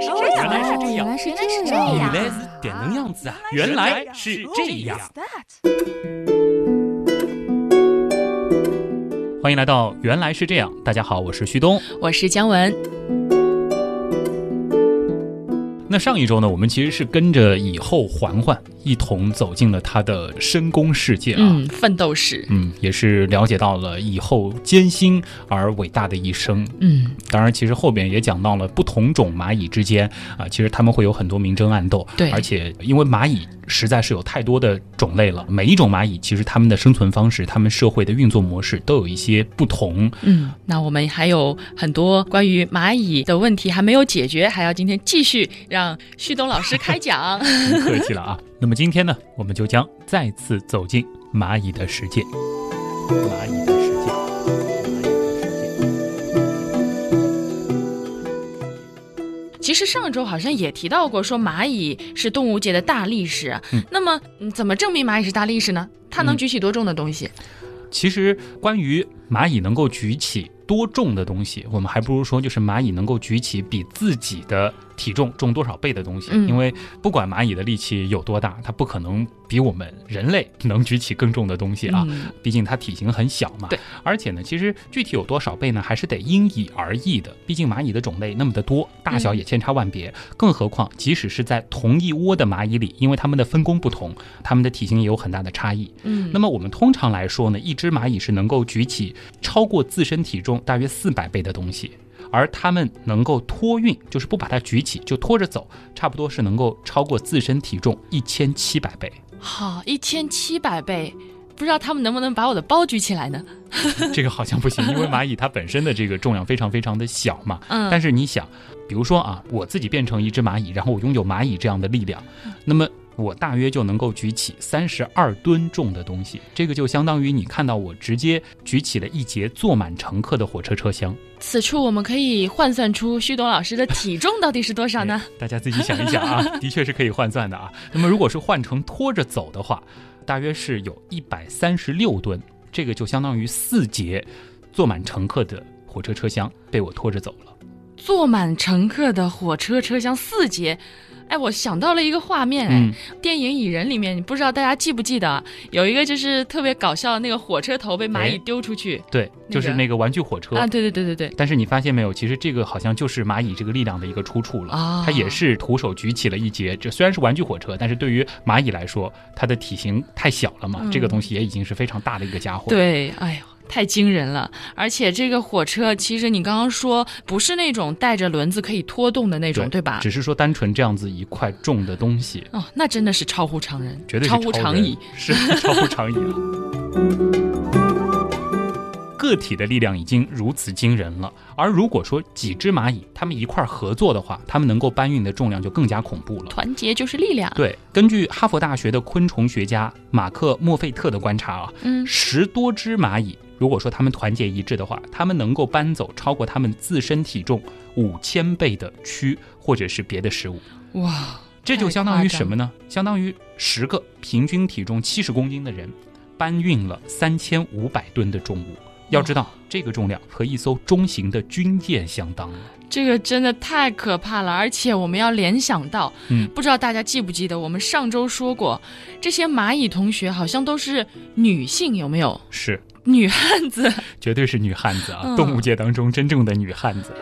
来是这样，原来是这样，原来是这样，原来是点能样子啊！原来是这样。欢迎来到《原来是这样》，大家好，我是旭东。我是姜文。那上一周呢，我们其实是跟着以后嬛嬛一同走进了他的深宫世界啊。嗯，奋斗史。嗯，也是了解到了以后艰辛而伟大的一生。嗯，当然，其实后边也讲到了不同种蚂蚁之间啊，其实他们会有很多明争暗斗。对而且因为蚂蚁实在是有太多的种类了，每一种蚂蚁其实它们的生存方式、它们社会的运作模式都有一些不同。嗯，那我们还有很多关于蚂蚁的问题还没有解决，还要今天继续让旭东老师开讲。不客气了啊。那么今天呢，我们就将再次走进蚂蚁的世界。蚂蚁的世界，蚂蚁的世界。其实上周好像也提到过，说蚂蚁是动物界的大力士。嗯那么、嗯怎么证明蚂蚁是大力士呢？它能嗯举起多重的东西？其实关于蚂蚁能够举起多重的东西，我们还不如说就是蚂蚁能够举起比自己的体重重多少倍的东西。嗯因为不管蚂蚁的力气有多大，它不可能比我们人类能举起更重的东西啊。嗯毕竟它体型很小嘛。对。而且呢，其实具体有多少倍呢，还是得因蚁而异的。毕竟蚂蚁的种类那么的多，大小也千差万别。更何况，即使是在同一窝的蚂蚁里，因为它们的分工不同，它们的体型也有很大的差异。嗯，那么我们通常来说呢，一只蚂蚁是能够举起超过自身体重大约四百倍的东西，而他们能够托运，就是不把它举起就拖着走，差不多是能够超过自身体重一千七百倍。好，一千七百倍，不知道他们能不能把我的包举起来呢？这个好像不行，因为蚂蚁它本身的这个重量非常非常的小嘛。嗯，但是你想，比如说啊，我自己变成一只蚂蚁，然后我拥有蚂蚁这样的力量，那么我大约就能够举起三十二吨重的东西，这个就相当于你看到我直接举起了一节坐满乘客的火车车厢。此处我们可以换算出旭东老师的体重到底是多少呢？大家自己想一想啊，的确是可以换算的啊。那么如果是换成拖着走的话，大约是有一百三十六吨，这个就相当于四节坐满乘客的火车车厢被我拖着走了。坐满乘客的火车车厢四节。哎，我想到了一个画面，哎，嗯，电影《蚁人》里面，你不知道大家记不记得，有一个就是特别搞笑的那个火车头被蚂蚁哎丢出去、对，那个就是那个玩具火车。啊，对对对对对，但是你发现没有，其实这个好像就是蚂蚁这个力量的一个出处了。啊它也是徒手举起了一节，这虽然是玩具火车，但是对于蚂蚁来说，它的体型太小了嘛，嗯这个东西也已经是非常大的一个家伙。，对，哎呦。太惊人了！而且这个火车，其实你刚刚说不是那种带着轮子可以拖动的那种，对吧？只是说单纯这样子一块重的东西，哦，那真的是超乎常人，绝对是超乎常理。，是超乎常理了。个体的力量已经如此惊人了，而如果说几只蚂蚁它们一块儿合作的话，它们能够搬运的重量就更加恐怖了。团结就是力量。对，根据哈佛大学的昆虫学家马克·莫费特的观察啊，嗯，十多只蚂蚁，如果说他们团结一致的话，他们能够搬走超过他们自身体重五千倍的蛆或者是别的食物。哇，这就相当于什么呢？相当于十个平均体重七十公斤的人搬运了三千五百吨的重物。要知道，这个重量和一艘中型的军舰相当了。这个真的太可怕了，而且我们要联想到，嗯不知道大家记不记得，我们上周说过，这些蚂蚁同学好像都是女性，有没有？是，女汉子，绝对是女汉子啊！嗯动物界当中真正的女汉子。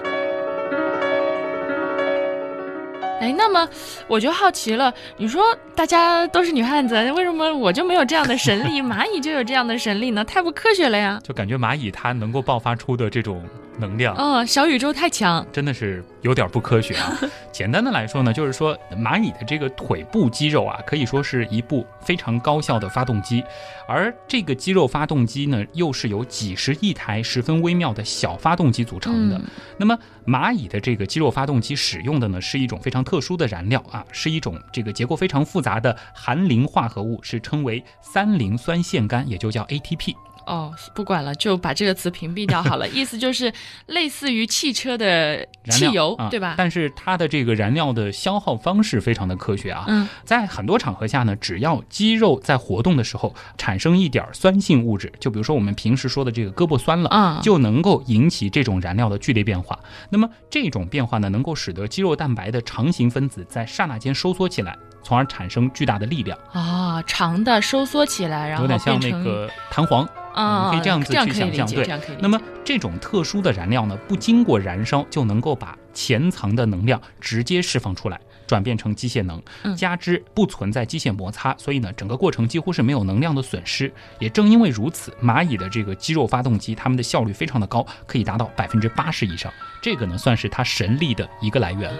哎，那么我就好奇了，你说大家都是女汉子，为什么我就没有这样的神力，蚂蚁就有这样的神力呢？太不科学了呀！就感觉蚂蚁它能够爆发出的这种能量，哦，小宇宙太强，真的是有点不科学啊。简单的来说呢，就是说蚂蚁的这个腿部肌肉啊，可以说是一部非常高效的发动机，而这个肌肉发动机呢，又是由几十亿台十分微妙的小发动机组成的。嗯那么蚂蚁的这个肌肉发动机使用的呢，是一种非常特殊的燃料啊，是一种这个结构非常复杂的含磷化合物，是称为三磷酸腺苷，也就叫 ATP。哦，不管了，就把这个词屏蔽掉好了。意思就是类似于汽车的汽油，啊对吧？但是它的这个燃料的消耗方式非常的科学啊，嗯，在很多场合下呢，只要肌肉在活动的时候产生一点酸性物质，就比如说我们平时说的这个胳膊酸了，啊，就能够引起这种燃料的剧烈变化。那么这种变化呢，能够使得肌肉蛋白的长形分子在刹那间收缩起来，从而产生巨大的力量，啊，长的收缩起来，然后有点像那个弹簧。啊，可以这样子去想象对。那么这种特殊的燃料呢，不经过燃烧就能够把潜藏的能量直接释放出来，转变成机械能嗯。加之不存在机械摩擦，所以呢，整个过程几乎是没有能量的损失。也正因为如此，蚂蚁的这个肌肉发动机，它们的效率非常的高，可以达到百分之八十以上。这个呢，算是它神力的一个来源。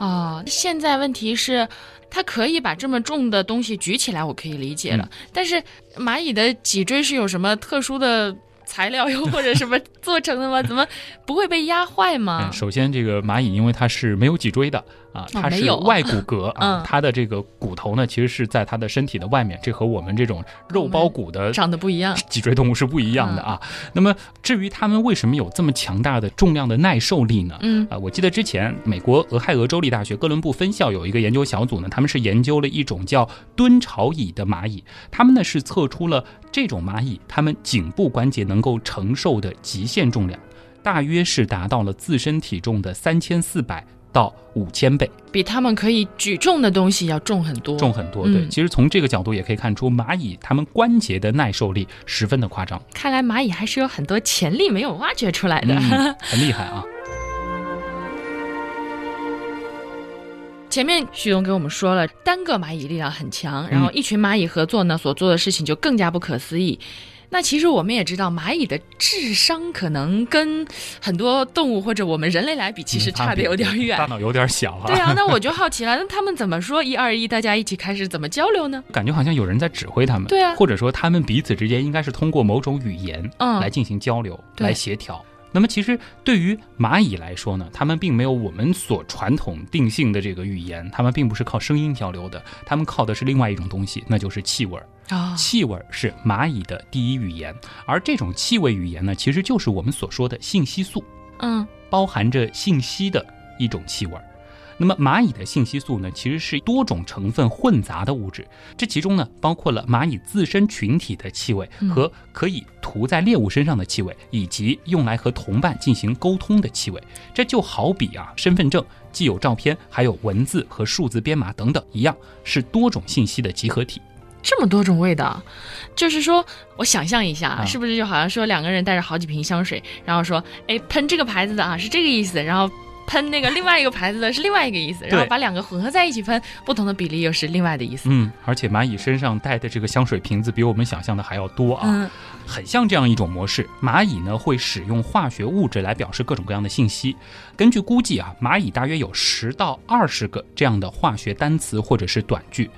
啊，现在问题是，它可以把这么重的东西举起来，我可以理解了。嗯但是蚂蚁的脊椎是有什么特殊的材料 又或者什么做成的吗？怎么不会被压坏吗嗯，？首先这个蚂蚁因为它是没有脊椎的啊，它是外骨骼啊嗯，它的这个骨头呢，其实是在它的身体的外面，这和我们这种肉包骨的长得不一样。脊椎动物是不一样的啊。那么至于它们为什么有这么强大的重量的耐受力呢？嗯啊，我记得之前美国俄亥俄州立大学哥伦布分校有一个研究小组呢，他们是研究了一种叫蹲巢蚁的蚂蚁，他们呢是测出了这种蚂蚁它们颈部关节能够承受的极限重量，大约是达到了自身体重的三千四百到五千倍，比他们可以举重的东西要重很多。重很多。对，嗯其实从这个角度也可以看出，蚂蚁它们关节的耐受力十分的夸张，看来蚂蚁还是有很多潜力没有挖掘出来的。嗯，很厉害啊。前面徐东给我们说了，单个蚂蚁力量很强，然后一群蚂蚁合作呢，所做的事情就更加不可思议。那其实我们也知道，蚂蚁的智商可能跟很多动物或者我们人类来比，其实差的有点远大。脑有点小啊。对啊，那我就 好奇了，那他们怎么说一二一，大家一起开始怎么交流呢？感觉好像有人在指挥他们，对啊或者说他们彼此之间应该是通过某种语言嗯来进行交流、对来协调。那么其实对于蚂蚁来说呢，它们并没有我们所传统定性的这个语言，它们并不是靠声音交流的，它们靠的是另外一种东西，那就是气味儿。啊、气味是蚂蚁的第一语言，而这种气味语言呢，其实就是我们所说的信息素。嗯，包含着信息的一种气味儿。那么蚂蚁的信息素呢，其实是多种成分混杂的物质，这其中呢包括了蚂蚁自身群体的气味嗯和可以涂在猎物身上的气味，以及用来和同伴进行沟通的气味。这就好比啊，身份证既有照片，还有文字和数字编码等等一样，是多种信息的集合体。这么多种味道，就是说我想象一下，啊是不是就好像说两个人带着好几瓶香水，然后说，哎，喷这个牌子的啊是这个意思，然后。喷那个另外一个牌子的是另外一个意思，然后把两个混合在一起喷，不同的比例又是另外的意思。嗯，而且蚂蚁身上带的这个香水瓶子比我们想象的还要多啊。嗯很像这样一种模式。蚂蚁呢会使用化学物质来表示各种各样的信息。根据估计啊，蚂蚁大约有十到二十个这样的化学单词或者是短句。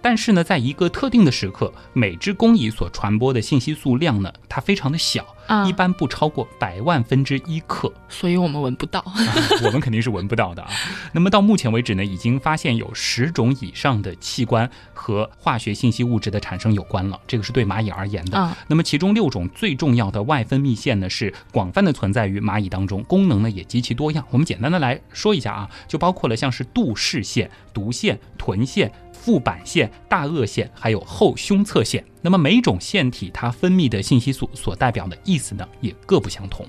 但是呢，在一个特定的时刻，每只工蚁所传播的信息素量呢，它非常的小，啊一般不超过百万分之一克。所以我们闻不到。啊 我们肯定是闻不到的啊。那么到目前为止呢，已经发现有十种以上的器官和化学信息物质的产生有关了，这个是对蚂蚁而言的。啊那么其中六种最重要的外分泌腺呢，是广泛的存在于蚂蚁当中，功能呢也极其多样。我们简单的来说一下啊，就包括了像是杜氏腺、毒腺、臀腺。腹板腺、大颚腺，还有后胸侧腺。那么每种腺体它分泌的信息素所代表的意思呢，也各不相同。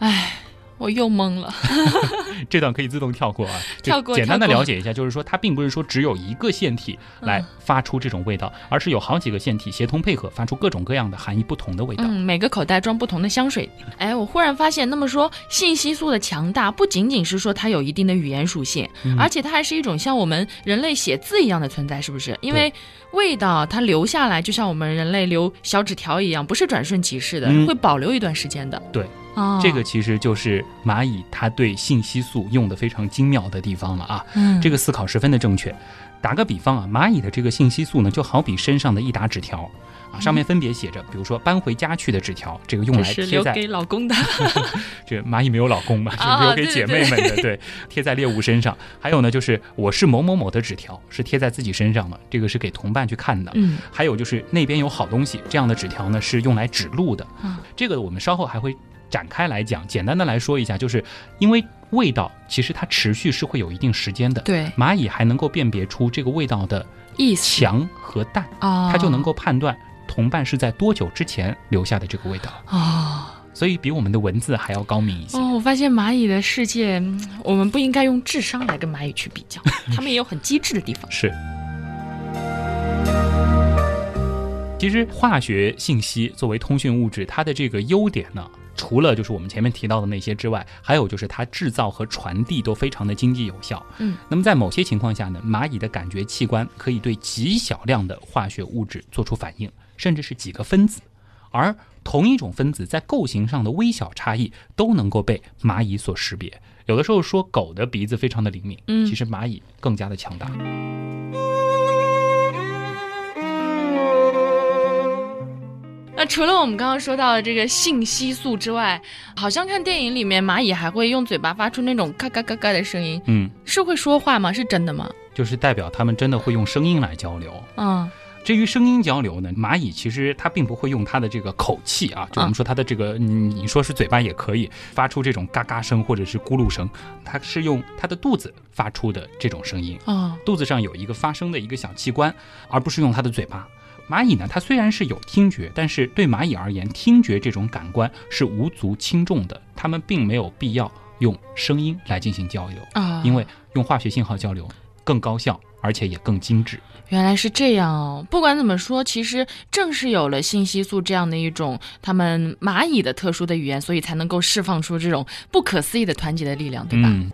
唉，我又懵了。这段可以自动跳过啊，跳过简单的了解一下，就是说它并不是说只有一个腺体来嗯发出这种味道，而是有好几个腺体协同配合，发出各种各样的含义不同的味道。嗯，每个口袋装不同的香水。哎，我忽然发现，那么说信息素的强大，不仅仅是说它有一定的语言属性，嗯而且它还是一种像我们人类写字一样的存在，是不是？因为味道它留下来，就像我们人类留小纸条一样，不是转瞬即逝的，嗯会保留一段时间的。对哦，这个其实就是蚂蚁它对信息素用的非常精妙的地方了啊。嗯，这个思考十分的正确。打个比方啊，蚂蚁的这个信息素呢，就好比身上的一沓纸条啊，上面分别写着，比如说搬回家去的纸条，这个用来贴在给老公的。这蚂蚁没有老公嘛，是啊留给姐妹们的，对，贴在猎物身上。还有呢，就是我是某某某的纸条，是贴在自己身上的，这个是给同伴去看的。嗯还有就是那边有好东西，这样的纸条呢是用来指路的。啊这个我们稍后还会展开来讲。简单的来说一下，就是因为味道其实它持续是会有一定时间的，对，蚂蚁还能够辨别出这个味道的意思强和淡，啊，它就能够判断同伴是在多久之前留下的这个味道，哦所以比我们的文字还要高明一些。哦，我发现蚂蚁的世界，嗯我们不应该用智商来跟蚂蚁去比较，它们也有很机智的地方。是。其实化学信息作为通讯物质，它的这个优点呢，除了就是我们前面提到的那些之外，还有就是它制造和传递都非常的经济有效。嗯，那么在某些情况下呢，蚂蚁的感觉器官可以对极小量的化学物质做出反应，甚至是几个分子，而同一种分子在构型上的微小差异都能够被蚂蚁所识别。有的时候说狗的鼻子非常的灵敏，嗯其实蚂蚁更加的强大。那除了我们刚刚说到的这个信息素之外，好像看电影里面蚂蚁还会用嘴巴发出那种嘎嘎嘎嘎的声音，嗯，是会说话吗？是真的吗？就是代表它们真的会用声音来交流。嗯至于声音交流呢，蚂蚁其实它并不会用它的这个口气啊，就我们说它的这个，嗯你说是嘴巴也可以发出这种嘎嘎声或者是咕噜声，它是用它的肚子发出的这种声音。哦肚子上有一个发声的一个小器官，而不是用它的嘴巴。蚂蚁呢，它虽然是有听觉，但是对蚂蚁而言，听觉这种感官是无足轻重的，它们并没有必要用声音来进行交流，啊，因为用化学信号交流更高效，而且也更精致。原来是这样哦。不管怎么说，其实正是有了信息素这样的一种他们蚂蚁的特殊的语言，所以才能够释放出这种不可思议的团结的力量，对吧？嗯。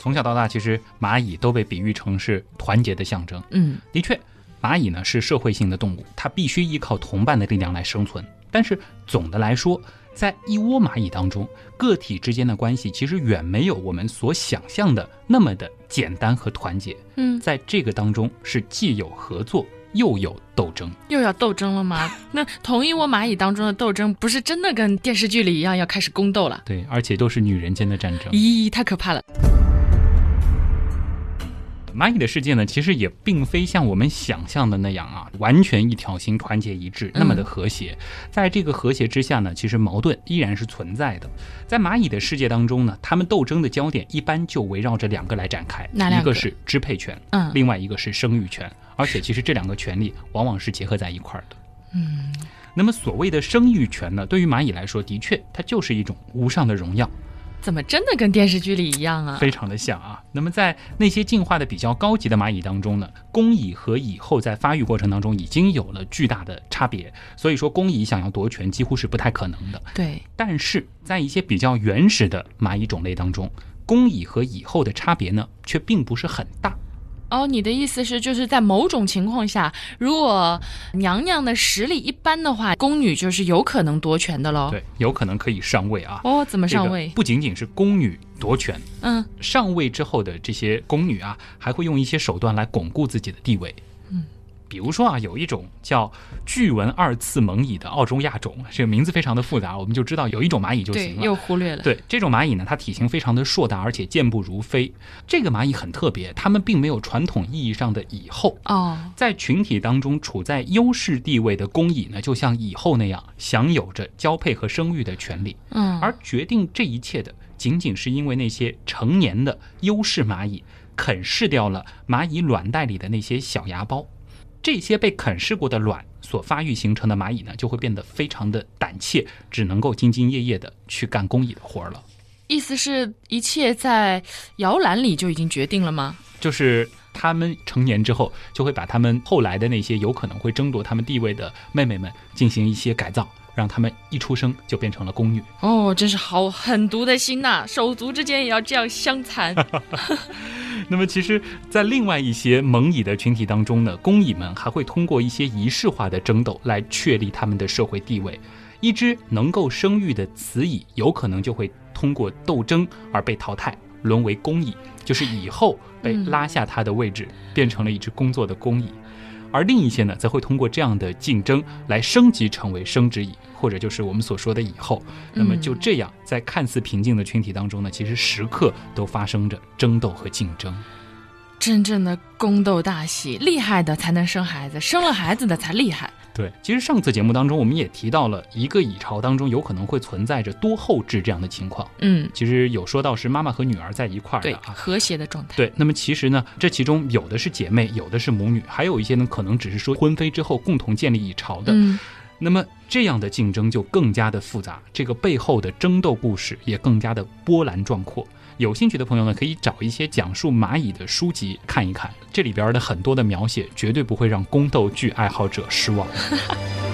从小到大，其实蚂蚁都被比喻成是团结的象征。嗯的确，蚂蚁呢是社会性的动物，它必须依靠同伴的力量来生存。但是总的来说，在一窝蚂蚁当中，个体之间的关系其实远没有我们所想象的那么的简单和团结。嗯，在这个当中，是既有合作，又有斗争。又要斗争了吗？那同一窝蚂蚁当中的斗争，不是真的跟电视剧里一样要开始宫斗了？对，而且都是女人间的战争。咦，太可怕了！蚂蚁的世界呢，其实也并非像我们想象的那样啊，完全一条心、团结一致，那么的和谐。在这个和谐之下呢，其实矛盾依然是存在的。在蚂蚁的世界当中呢，他们斗争的焦点一般就围绕着两个来展开，个一个是支配权，嗯另外一个是生育权。而且其实这两个权利往往是结合在一块儿的。嗯，那么所谓的生育权呢，对于蚂蚁来说，的确它就是一种无上的荣耀。怎么真的跟电视剧里一样啊？非常的像啊。那么在那些进化的比较高级的蚂蚁当中呢，公蚁和蚁后在发育过程当中已经有了巨大的差别，所以说公蚁想要夺权几乎是不太可能的。对，但是在一些比较原始的蚂蚁种类当中，公蚁和蚁后的差别呢，却并不是很大。哦，你的意思是，就是在某种情况下，如果娘娘的实力一般的话，宫女就是有可能夺权的喽。对，有可能可以上位啊。哦，怎么这个上位？不仅仅是宫女夺权，嗯，上位之后的这些宫女啊，还会用一些手段来巩固自己的地位。嗯，比如说啊，有一种叫巨纹二次猛蚁的澳洲亚种，这个名字非常的复杂，我们就知道有一种蚂蚁就，行了。又忽略了。对这种蚂蚁呢，它体型非常的硕大，而且健步如飞。这个蚂蚁很特别，它们并没有传统意义上的蚁后。哦，在群体当中处在优势地位的公蚁呢，就像蚁后那样，享有着交配和生育的权利。嗯，而决定这一切的，仅仅是因为那些成年的优势蚂蚁啃噬掉了蚂蚁卵袋里的那些小芽孢。这些被啃噬过的卵所发育形成的蚂蚁呢，就会变得非常的胆怯，只能够兢兢业业的去干工蚁的活儿了。意思是一切在摇篮里就已经决定了吗？就是他们成年之后，就会把他们后来的那些有可能会争夺他们地位的妹妹们进行一些改造，让他们一出生就变成了宫女。哦，真是好狠毒的心呐、手足之间也要这样相残。那么，其实，在另外一些蒙蚁的群体当中呢，工蚁们还会通过一些仪式化的争斗来确立他们的社会地位。一只能够生育的雌蚁，有可能就会通过斗争而被淘汰，沦为工蚁，就是以后被拉下它的位置，变成了一只工作的工蚁。而另一些呢，则会通过这样的竞争来升级成为生殖蚁，或者就是我们所说的蚁后。那么就这样，在看似平静的群体当中呢，其实时刻都发生着争斗和竞争。真正的宫斗大戏，厉害的才能生孩子，生了孩子的才厉害。对，其实上次节目当中我们也提到了一个蚁巢当中有可能会存在着多后置这样的情况。嗯，其实有说到是妈妈和女儿在一块儿对的啊。和谐的状态。对，那么其实呢，这其中有的是姐妹，有的是母女，还有一些呢，可能只是说婚飞之后共同建立蚁巢的。嗯，那么这样的竞争就更加的复杂，这个背后的争斗故事也更加的波澜壮阔。有兴趣的朋友呢，可以找一些讲述蚂蚁的书籍看一看，这里边的很多的描写绝对不会让宫斗剧爱好者失望。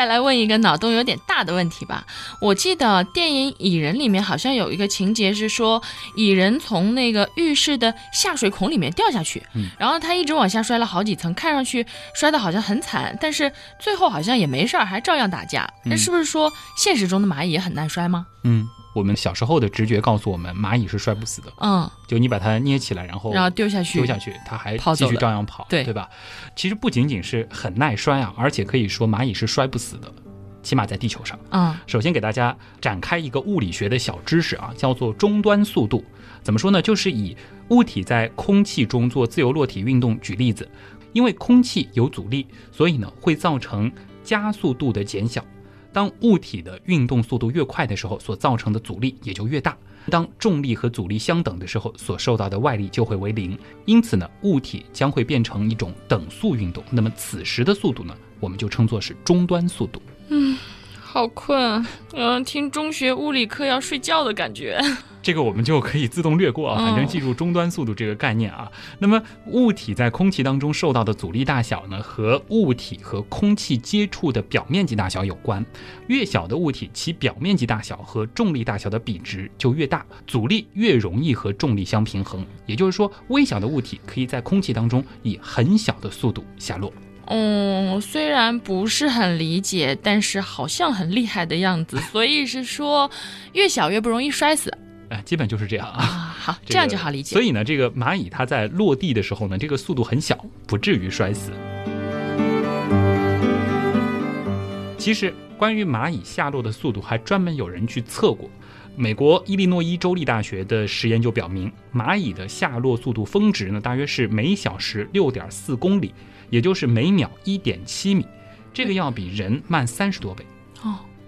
再来问一个脑洞有点大的问题吧。我记得电影《蚁人》里面好像有一个情节是说，蚁人从那个浴室的下水孔里面掉下去，嗯然后他一直往下摔了好几层，看上去摔得好像很惨，但是最后好像也没事儿，还照样打架。那嗯是不是说现实中的蚂蚁也很耐摔吗？嗯，我们小时候的直觉告诉我们，蚂蚁是摔不死的，嗯，就你把它捏起来，然后然后丢下去，丢下去，它还继续照样跑，对对吧？其实不仅仅是很耐摔啊，而且可以说蚂蚁是摔不死的，起码在地球上。嗯首先给大家展开一个物理学的小知识啊，叫做终端速度。怎么说呢？就是以物体在空气中做自由落体运动举例子，因为空气有阻力，所以呢会造成加速度的减小。当物体的运动速度越快的时候，所造成的阻力也就越大。当重力和阻力相等的时候，所受到的外力就会为零。因此呢，物体将会变成一种等速运动。那么此时的速度呢，我们就称作是终端速度。嗯好困啊！嗯，听中学物理课要睡觉的感觉。这个我们就可以自动略过啊，嗯反正记住终端速度这个概念啊。那么物体在空气当中受到的阻力大小呢，和物体和空气接触的表面积大小有关。越小的物体，其表面积大小和重力大小的比值就越大，阻力越容易和重力相平衡。也就是说，微小的物体可以在空气当中以很小的速度下落。嗯，虽然不是很理解，但是好像很厉害的样子。所以是说，越小越不容易摔死哎，基本就是这样啊。啊。好，这这样就好理解。所以呢，这个蚂蚁它在落地的时候呢，这个速度很小，不至于摔死。其实，关于蚂蚁下落的速度，还专门有人去测过。美国伊利诺伊州立大学的实验就表明，蚂蚁的下落速度峰值呢，大约是每小时六点四公里，也就是每秒一点七米，这个要比人慢三十多倍。哦，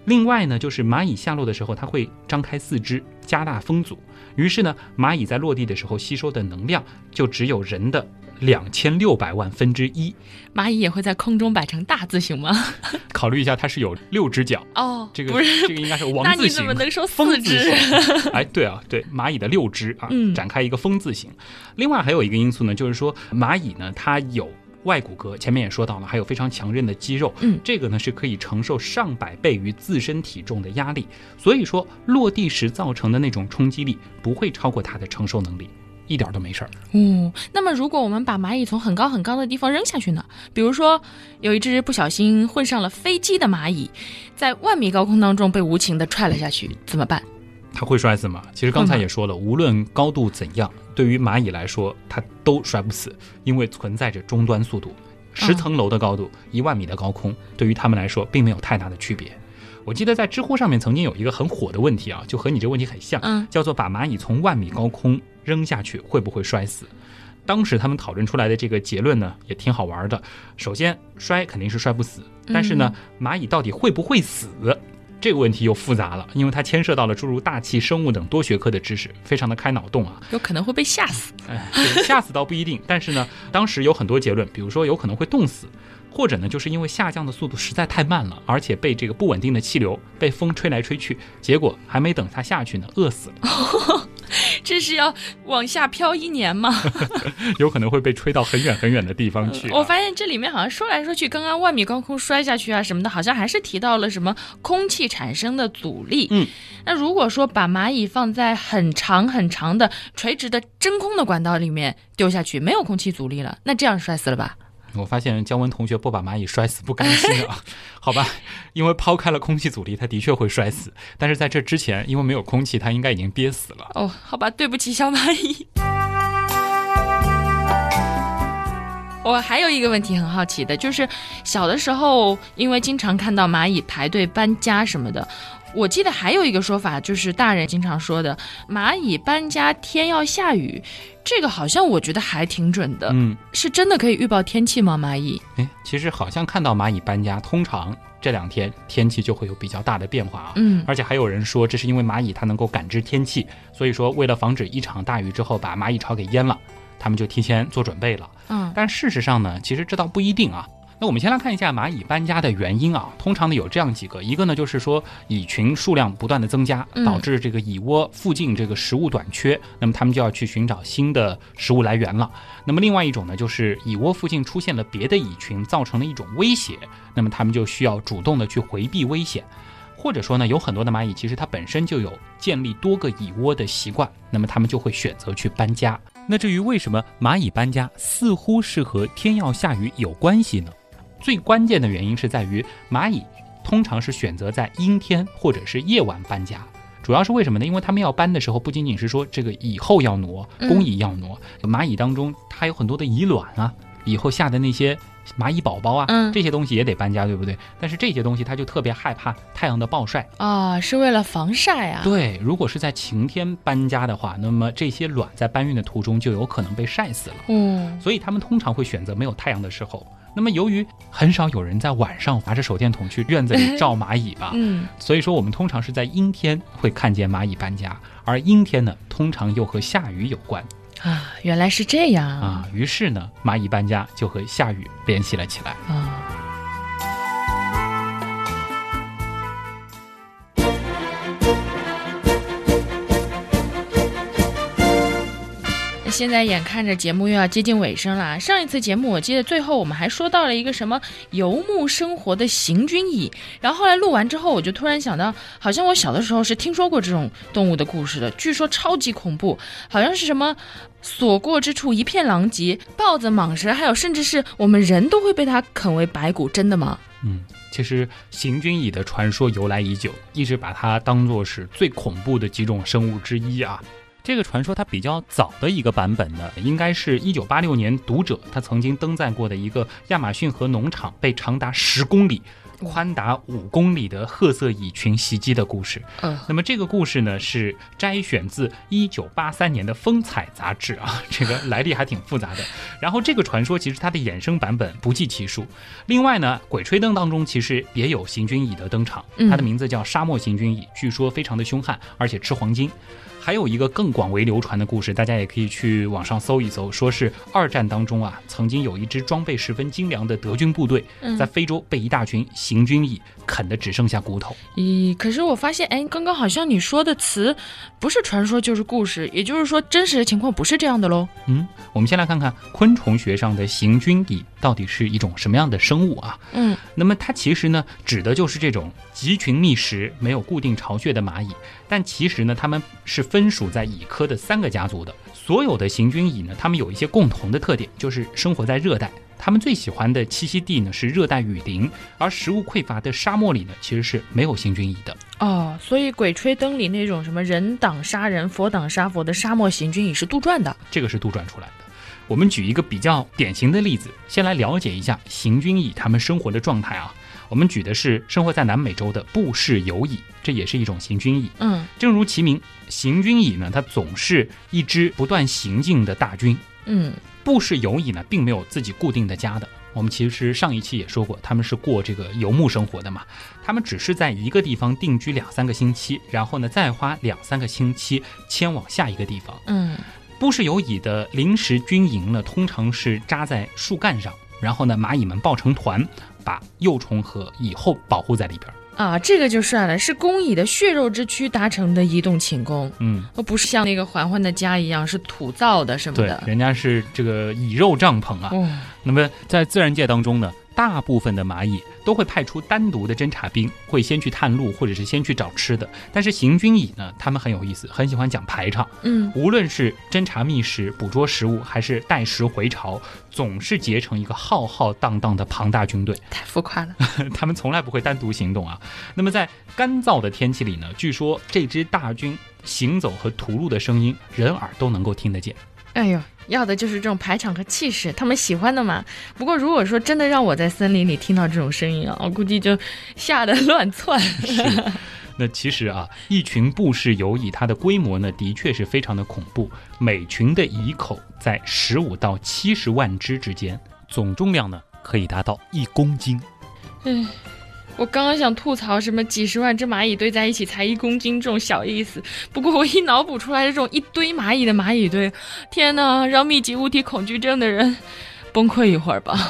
另外呢，就是蚂蚁下落的时候，它会张开四肢，加大风阻。于是呢，蚂蚁在落地的时候吸收的能量就只有人的两千六百万分之一。蚂蚁也会在空中摆成大字形吗？考虑一下，它是有六只脚，哦，这个这个应该是王字形你怎么。能说四只？形，哎，对啊，对，蚂蚁的六只啊嗯，展开一个风字形。另外还有一个因素呢，就是说蚂蚁呢，它有外骨骼，前面也说到了，还有非常强韧的肌肉，嗯这个呢是可以承受上百倍于自身体重的压力，所以说落地时造成的那种冲击力不会超过它的承受能力，一点都没事儿。哦，那么如果我们把蚂蚁从很高很高的地方扔下去呢？比如说，有一只不小心混上了飞机的蚂蚁，在万米高空当中被无情的踹了下去，怎么办？它会摔死吗？其实刚才也说了，无论高度怎样，对于蚂蚁来说，它都摔不死，因为存在着终端速度。十层楼的高度，一万米的高空，对于它们来说并没有太大的区别。我记得在知乎上面曾经有一个很火的问题啊，就和你这个问题很像，嗯叫做把蚂蚁从万米高空扔下去会不会摔死？当时他们讨论出来的这个结论呢，也挺好玩的。首先，摔肯定是摔不死，但是呢，蚂蚁到底会不会死？这个问题又复杂了，因为它牵涉到了诸如大气、生物等多学科的知识，非常的开脑洞啊。有可能会被吓死。哎，吓死倒不一定，但是呢，当时有很多结论，比如说有可能会冻死，或者呢，就是因为下降的速度实在太慢了，而且被这个不稳定的气流被风吹来吹去，结果还没等它下去呢，饿死了。这是要往下飘一年吗？有可能会被吹到很远很远的地方去、啊我发现这里面好像说来说去，刚刚万米高空摔下去啊什么的，好像还是提到了什么空气产生的阻力。嗯，那如果说把蚂蚁放在很长很长的垂直的真空的管道里面丢下去，没有空气阻力了，那这样摔死了吧？我发现姜文同学不把蚂蚁摔死不甘心啊，好吧，因为抛开了空气阻力，它的确会摔死。但是在这之前，因为没有空气，它应该已经憋死了。哦，好吧，对不起小蚂蚁。我还有一个问题很好奇的，就是小的时候，因为经常看到蚂蚁排队搬家什么的，我记得还有一个说法，就是大人经常说的，蚂蚁搬家天要下雨，这个好像我觉得还挺准的，嗯，是真的可以预报天气吗？蚂蚁？哎，其实好像看到蚂蚁搬家，通常这两天天气就会有比较大的变化啊。嗯，而且还有人说，这是因为蚂蚁它能够感知天气，所以说为了防止一场大雨之后把蚂蚁巢给淹了，他们就提前做准备了。嗯但事实上呢，其实这倒不一定啊。那我们先来看一下蚂蚁搬家的原因啊，通常呢有这样几个，一个呢就是说蚁群数量不断的增加，嗯导致这个蚁窝附近这个食物短缺，那么它们就要去寻找新的食物来源了。那么另外一种呢，就是蚁窝附近出现了别的蚁群，造成了一种威胁，那么它们就需要主动的去回避危险。或者说呢，有很多的蚂蚁其实它本身就有建立多个蚁窝的习惯，那么它们就会选择去搬家。那至于为什么蚂蚁搬家似乎是和天要下雨有关系呢？最关键的原因是在于蚂蚁通常是选择在阴天或者是夜晚搬家。主要是为什么呢？因为他们要搬的时候，不仅仅是说这个蚁后要挪，嗯工蚁要挪，蚂蚁当中它有很多的蚁卵啊，以后下的那些蚂蚁宝宝啊，嗯这些东西也得搬家，对不对？但是这些东西它就特别害怕太阳的暴晒。啊、是为了防晒啊。对，如果是在晴天搬家的话，那么这些卵在搬运的途中就有可能被晒死了。嗯，所以他们通常会选择没有太阳的时候。那么由于很少有人在晚上拿着手电筒去院子里照蚂蚁吧，嗯，所以说我们通常是在阴天会看见蚂蚁搬家，而阴天呢，通常又和下雨有关啊，原来是这样啊。于是呢，蚂蚁搬家就和下雨联系了起来。啊。现在眼看着节目又要接近尾声了，上一次节目我记得最后我们还说到了一个什么游牧生活的行军蚁，然后后来录完之后，我就突然想到，好像我小的时候是听说过这种动物的故事的，据说超级恐怖，好像是什么所过之处一片狼藉，豹子、蟒蛇，还有甚至是我们人都会被它啃为白骨，真的吗？嗯，其实行军蚁的传说由来已久，一直把它当作是最恐怖的几种生物之一啊。这个传说它比较早的一个版本呢，应该是一九八六年读者他曾经登载过的一个亚马逊河农场被长达十公里、宽达五公里的褐色蚁群袭击的故事。嗯那么这个故事呢是摘选自一九八三年的《风采》杂志啊，这个来历还挺复杂的。然后这个传说其实它的衍生版本不计其数。另外呢，《鬼吹灯》当中其实也有行军蚁的登场，嗯它的名字叫沙漠行军蚁，据说非常的凶悍，而且吃黄金。还有一个更广为流传的故事，大家也可以去网上搜一搜，说是二战当中啊，曾经有一支装备十分精良的德军部队，嗯在非洲被一大群行军蚁啃得只剩下骨头。咦，可是我发现，哎，刚刚好像你说的词不是传说就是故事，也就是说真实的情况不是这样的喽。嗯，我们先来看看昆虫学上的行军蚁到底是一种什么样的生物啊？嗯那么它其实呢，指的就是这种集群觅食、没有固定巢穴的蚂蚁。但其实呢，它们是分属在蚁科的三个家族的。所有的行军蚁呢，它们有一些共同的特点，就是生活在热带。它们最喜欢的栖息地呢是热带雨林，而食物匮乏的沙漠里呢，其实是没有行军蚁的。哦，所以《鬼吹灯》里那种什么人挡杀人、佛挡杀佛的沙漠行军蚁是杜撰的。这个是杜撰出来的。我们举一个比较典型的例子，先来了解一下行军蚁它们生活的状态啊。我们举的是生活在南美洲的布氏游蚁，这也是一种行军蚁。嗯正如其名，行军蚁呢，它总是一支不断行进的大军。嗯布氏游蚁呢，并没有自己固定的家的。我们其实上一期也说过，他们是过这个游牧生活的嘛。他们只是在一个地方定居两三个星期，然后呢，再花两三个星期迁往下一个地方。嗯布氏游蚁的临时军营呢，通常是扎在树干上，然后呢，蚂蚁们抱成团，把幼虫和蚁后保护在里边儿。啊，这个就算了，是工蚁的血肉之躯达成的移动寝宫，嗯，而不是像那个环环的家一样是土造的什么对的，。人家是这个蚁肉帐篷啊。哦，那么在自然界当中呢，大部分的蚂蚁都会派出单独的侦察兵，会先去探路或者是先去找吃的。但是行军蚁呢，它们很有意思，很喜欢讲排场。嗯，无论是侦察觅食、捕捉食物，还是带食回巢，总是结成一个浩浩荡荡的庞大军队。太浮夸了。他们从来不会单独行动啊。那么在干燥的天气里呢，据说这支大军行走和屠戮的声音，人耳都能够听得见。哎呦，要的就是这种排场和气势，他们喜欢的嘛。不过如果说真的让我在森林里听到这种声音啊，我估计就吓得 乱窜。是。那其实啊，一群布氏游蚁，它的规模呢，的确是非常的恐怖。每群的蚁口在十五到七十万只之间，总重量呢可以达到一公斤。哎，我刚刚想吐槽什么几十万只蚂蚁堆在一起才一公斤这种小意思，不过我一脑补出来这种一堆蚂蚁的蚂蚁堆，天哪，让密集物体恐惧症的人 崩溃一会儿吧。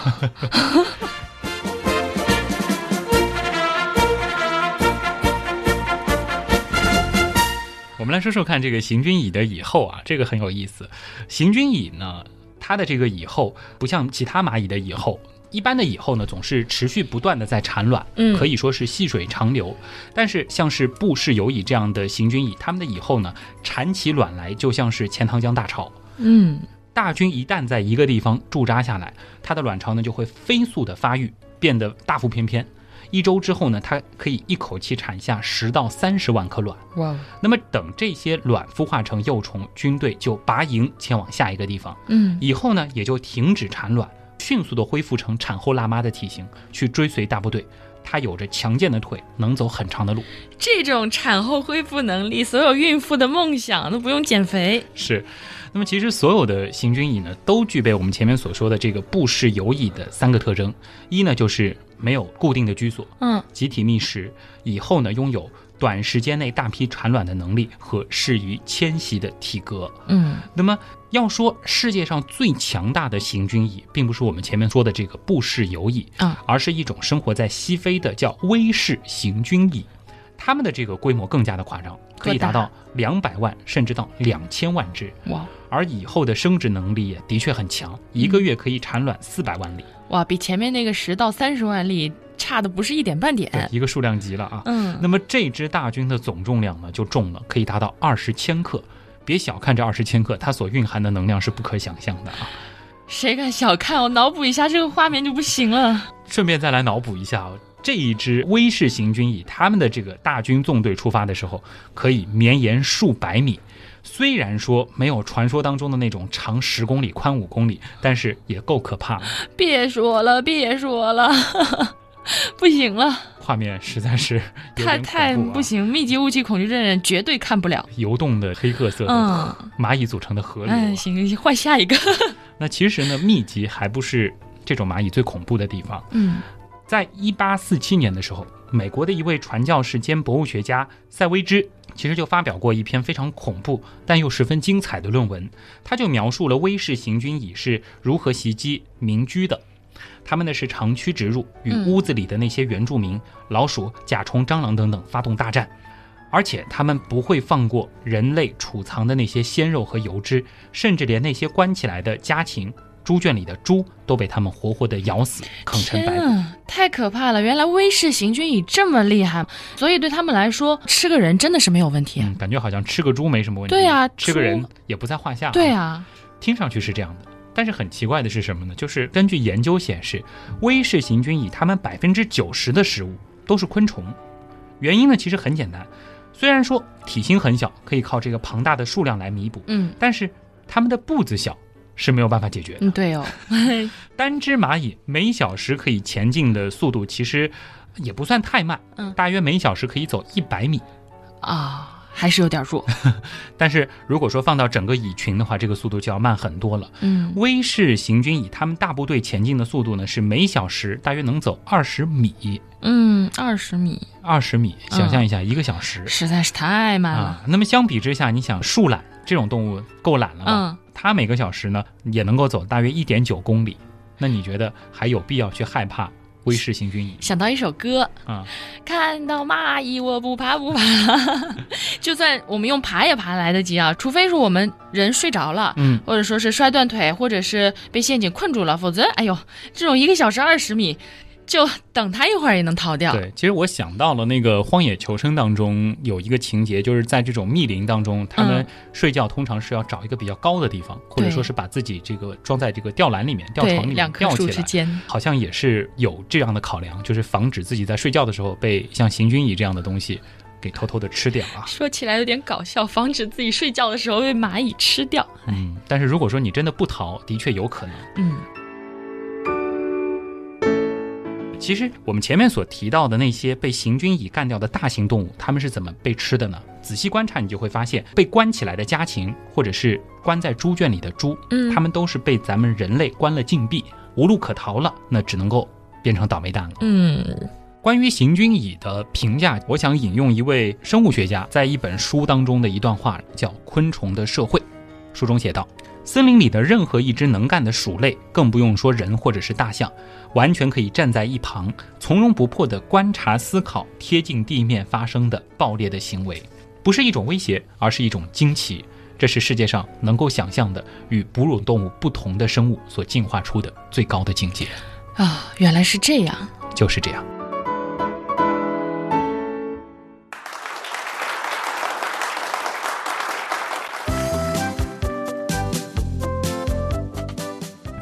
我们来说说看这个行军蚁的蚁后啊，这个很有意思。行军蚁呢，它的这个蚁后不像其他蚂蚁的蚁后，一般的蚁后呢总是持续不断的在产卵，嗯可以说是细水长流。但是像是布氏游蚁这样的行军蚁，它们的蚁后呢产起卵来就像是钱塘江大潮。嗯，大军一旦在一个地方驻扎下来，它的卵巢呢就会飞速的发育，变得大腹翩翩。一周之后呢，它可以一口气产下十到三十万颗卵。哇，那么等这些卵孵化成幼虫，军队就拔营前往下一个地方，嗯，以后呢也就停止产卵，迅速的恢复成产后辣妈的体型，去追随大部队。她有着强健的腿，能走很长的路。这种产后恢复能力，所有孕妇的梦想都不用减肥。是，那么其实所有的行军蚁呢，都具备我们前面所说的这个布氏游蚁的三个特征。一呢就是没有固定的居所，嗯，集体觅食，以后呢拥有短时间内大批产卵的能力和适于迁徙的体格。嗯，那么要说世界上最强大的行军蚁，并不是我们前面说的这个布氏游蚁啊，而是一种生活在西非的叫威氏行军蚁。它们的这个规模更加的夸张，可以达到两百万甚至到两千万只。哇而以后的生殖能力也的确很强，一个月可以产卵四百万粒，哇，比前面那个十到三十万粒差的不是一点半点。一个数量级了啊。嗯，那么这支大军的总重量呢，就重了，可以达到二十千克。别小看这二十千克，它所蕴含的能量是不可想象的啊。谁敢小看我？脑补一下这个画面就不行了。顺便再来脑补一下哦，这一支威势行军以，他们的这个大军纵队出发的时候，可以绵延数百米。虽然说没有传说当中的那种长十公里、宽五公里，但是也够可怕了。别说了，别说了，不行了，画面实在是 太太不行，密集雾气恐惧症人绝对看不了。游动的黑褐色的嗯，蚂蚁组成的河流啊、哎，行，换下一个。那其实呢，密集还不是这种蚂蚁最恐怖的地方。嗯在一八四七年的时候，美国的一位传教士兼博物学家塞维之，其实就发表过一篇非常恐怖但又十分精彩的论文。他就描述了威氏行军蚁是如何袭击民居的。他们呢是长驱直入，与嗯屋子里的那些原住民、老鼠、甲虫、蟑螂等等发动大战，而且他们不会放过人类储藏的那些鲜肉和油脂，甚至连那些关起来的家禽。猪圈里的猪都被他们活活的咬死，啃成白骨。啊，太可怕了！原来威氏行军蚁这么厉害，所以对他们来说，吃个人真的是没有问题啊。嗯，感觉好像吃个猪没什么问题。对啊吃个人也不在话下。对，啊，听上去是这样的。但是很奇怪的是什么呢？就是根据研究显示，威氏行军蚁它们百分之九十的食物都是昆虫。原因呢，其实很简单。虽然说体型很小，可以靠这个庞大的数量来弥补，嗯但是它们的步子小是没有办法解决的。嗯，对哦，单只蚂蚁每小时可以前进的速度其实也不算太慢，嗯大约每小时可以走一百米。啊，还是有点弱。但是如果说放到整个蚁群的话，这个速度就要慢很多了。嗯威氏行军蚁他们大部队前进的速度呢是每小时大约能走二十米，嗯，二十米二十米，嗯想象一下，一个小时、实在是太慢了。啊。那么相比之下，你想树懒这种动物够懒了吧？嗯，它每个小时呢也能够走大约一点九公里。那你觉得还有必要去害怕威士行军。蚁想到一首歌，啊，看到蚂蚁我不怕不怕，就算我们用爬也爬来得及啊，除非是我们人睡着了。嗯，或者说是摔断腿，或者是被陷阱困住了，否则，哎呦，这种一个小时二十米，就等他一会儿也能逃掉。对，其实我想到了那个《荒野求生》当中有一个情节，就是在这种密林当中，他们嗯睡觉通常是要找一个比较高的地方，或者说是把自己这个装在这个吊篮里面、吊床里面吊起来。之间，好像也是有这样的考量，就是防止自己在睡觉的时候被像行军蚁这样的东西给偷偷的吃掉啊。说起来有点搞笑，防止自己睡觉的时候被蚂蚁吃掉。嗯，但是如果说你真的不逃，的确有可能。嗯，其实我们前面所提到的那些被行军蚁干掉的大型动物，它们是怎么被吃的呢？仔细观察，你就会发现，被关起来的家禽，或者是关在猪圈里的猪，嗯它们都是被咱们人类关了禁闭，无路可逃了，那只能够变成倒霉蛋了。嗯，关于行军蚁的评价，我想引用一位生物学家在一本书当中的一段话，叫《昆虫的社会》。书中写道：森林里的任何一只能干的鼠类，更不用说人或者是大象，完全可以站在一旁，从容不迫地观察、思考贴近地面发生的爆裂的行为，不是一种威胁，而是一种惊奇。这是世界上能够想象的与哺乳动物不同的生物所进化出的最高的境界，啊，原来是这样。就是这样。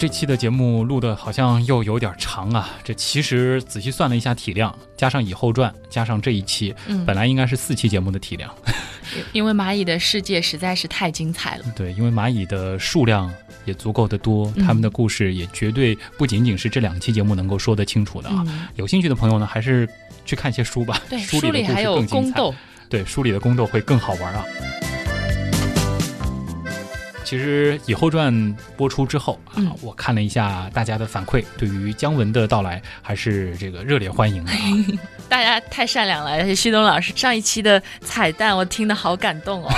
这期的节目录的好像又有点长啊！这其实仔细算了一下体量，加上以后传，加上这一期，嗯本来应该是四期节目的体量。因为蚂蚁的世界实在是太精彩了。对，因为蚂蚁的数量也足够的多，他们的故事也绝对不仅仅是这两期节目能够说得清楚的啊。嗯，有兴趣的朋友呢，还是去看一些书吧。对，书里的故事里还有更精彩。宫斗。对，书里的宫斗会更好玩啊。其实《以后传》播出之后啊，嗯我看了一下大家的反馈，对于姜文的到来还是这个热烈欢迎的、啊。大家太善良了，而且旭东老师上一期的彩蛋，我听得好感动哦。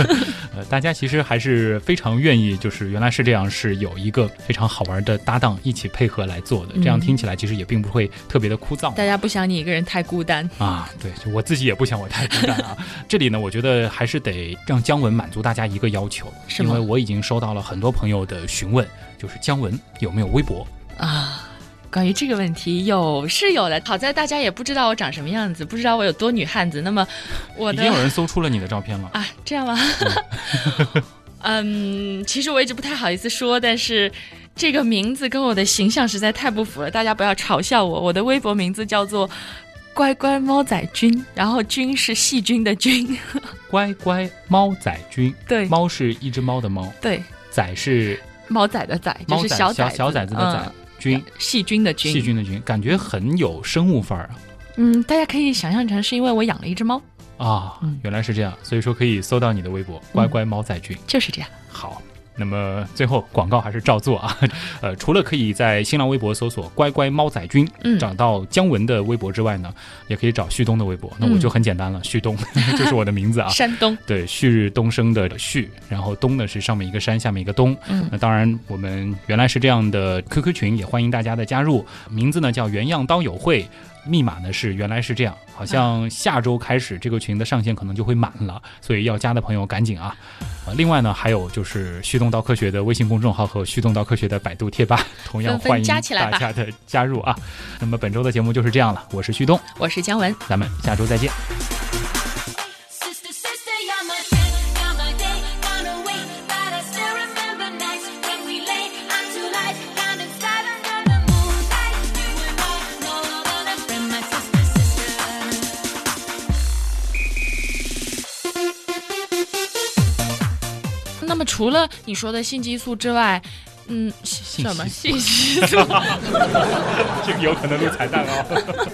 呃，大家其实还是非常愿意，就是原来是这样，是有一个非常好玩的搭档一起配合来做的，这样嗯听起来其实也并不会特别的枯燥。大家不想你一个人太孤单。啊，对，就我自己也不想我太孤单啊。这里呢，我觉得还是得让姜文满足大家一个要求，是因为我已经收到了很多朋友的询问，就是姜文有没有微博？啊。关于这个问题，有是有的。好在大家也不知道我长什么样子，不知道我有多女汉子。那么我的已经有人搜出了你的照片了。啊，这样吗？嗯，其实我一直不太好意思说，但是这个名字跟我的形象实在太不符了，大家不要嘲笑我。我的微博名字叫做“乖乖猫仔君”，然后“君”是细菌的“菌乖乖猫仔君，”，对猫是一只猫的猫，对，仔是猫仔的仔就是小崽小小崽子的崽嗯，君细菌的菌。细菌的菌，感觉很有生物范儿啊嗯，大家可以想象成是因为我养了一只猫，啊。原来是这样，所以说可以搜到你的微博“乖乖猫仔菌”。就是这样。好，那么最后广告还是照做啊。呃，除了可以在新浪微博搜索“乖乖猫仔君”嗯找到姜文的微博之外呢，也可以找旭东的微博。那我就很简单了，旭东 就是我的名字啊。山东，对，旭日东升的旭，然后东呢是上面一个山，下面一个东。嗯那当然，我们原来是这样的 QQ 群，也欢迎大家的加入。名字呢叫原样刀友会，密码呢是原来是这样。好像下周开始这个群的上限可能就会满了，所以要加的朋友赶紧啊！呃，另外呢，还有就是旭东刀科学的微信公众号和旭东刀科学的百度贴吧，同样欢迎大家的加入啊！那么本周的节目就是这样了，我是旭东，我是姜文。咱们下周再见。除了你说的性激素之外，嗯，什么信信息素？这个有可能录彩蛋哦。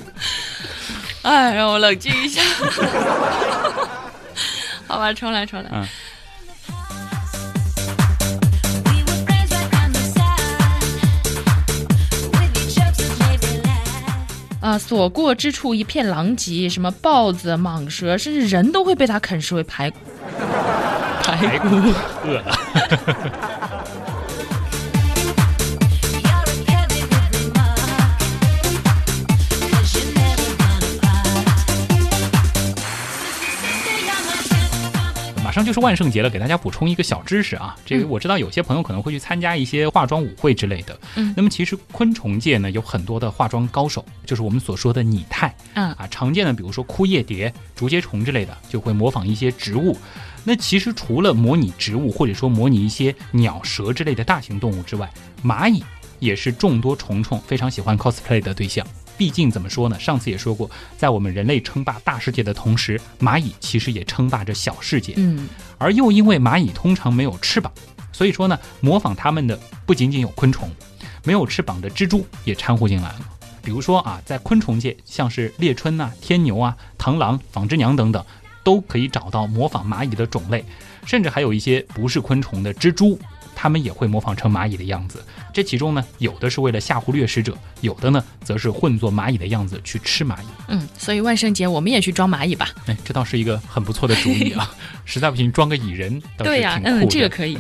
哎，让我冷静一下。好吧，重来，重来。啊，所过之处一片狼藉，什么豹子、蟒蛇，甚至人都会被它啃食为排骨。排骨饿了。马上就是万圣节了给大家补充一个小知识啊这个我知道有些朋友可能会去参加一些化妆舞会之类的。那么其实昆虫界呢有很多的化妆高手就是我们所说的拟态。啊常见的比如说枯叶蝶竹节虫之类的就会模仿一些植物。那其实除了模拟植物或者说模拟一些鸟、蛇之类的大型动物之外，蚂蚁也是众多虫虫非常喜欢 cosplay 的对象。毕竟怎么说呢？上次也说过，在我们人类称霸大世界的同时，蚂蚁其实也称霸着小世界。嗯而又因为蚂蚁通常没有翅膀，所以说呢，模仿它们的不仅仅有昆虫，没有翅膀的蜘蛛也掺和进来了。比如说啊，在昆虫界，像是猎春呐、天牛啊、螳螂、纺织娘等等，都可以找到模仿蚂蚁的种类，甚至还有一些不是昆虫的蜘蛛，它们也会模仿成蚂蚁的样子。这其中呢，有的是为了吓唬掠食者，有的呢，则是混作蚂蚁的样子去吃蚂蚁。嗯，所以万圣节我们也去装蚂蚁吧。哎，这倒是一个很不错的主意啊！实在不行，装个蚁人倒是对呀、挺酷的。嗯，这个可以。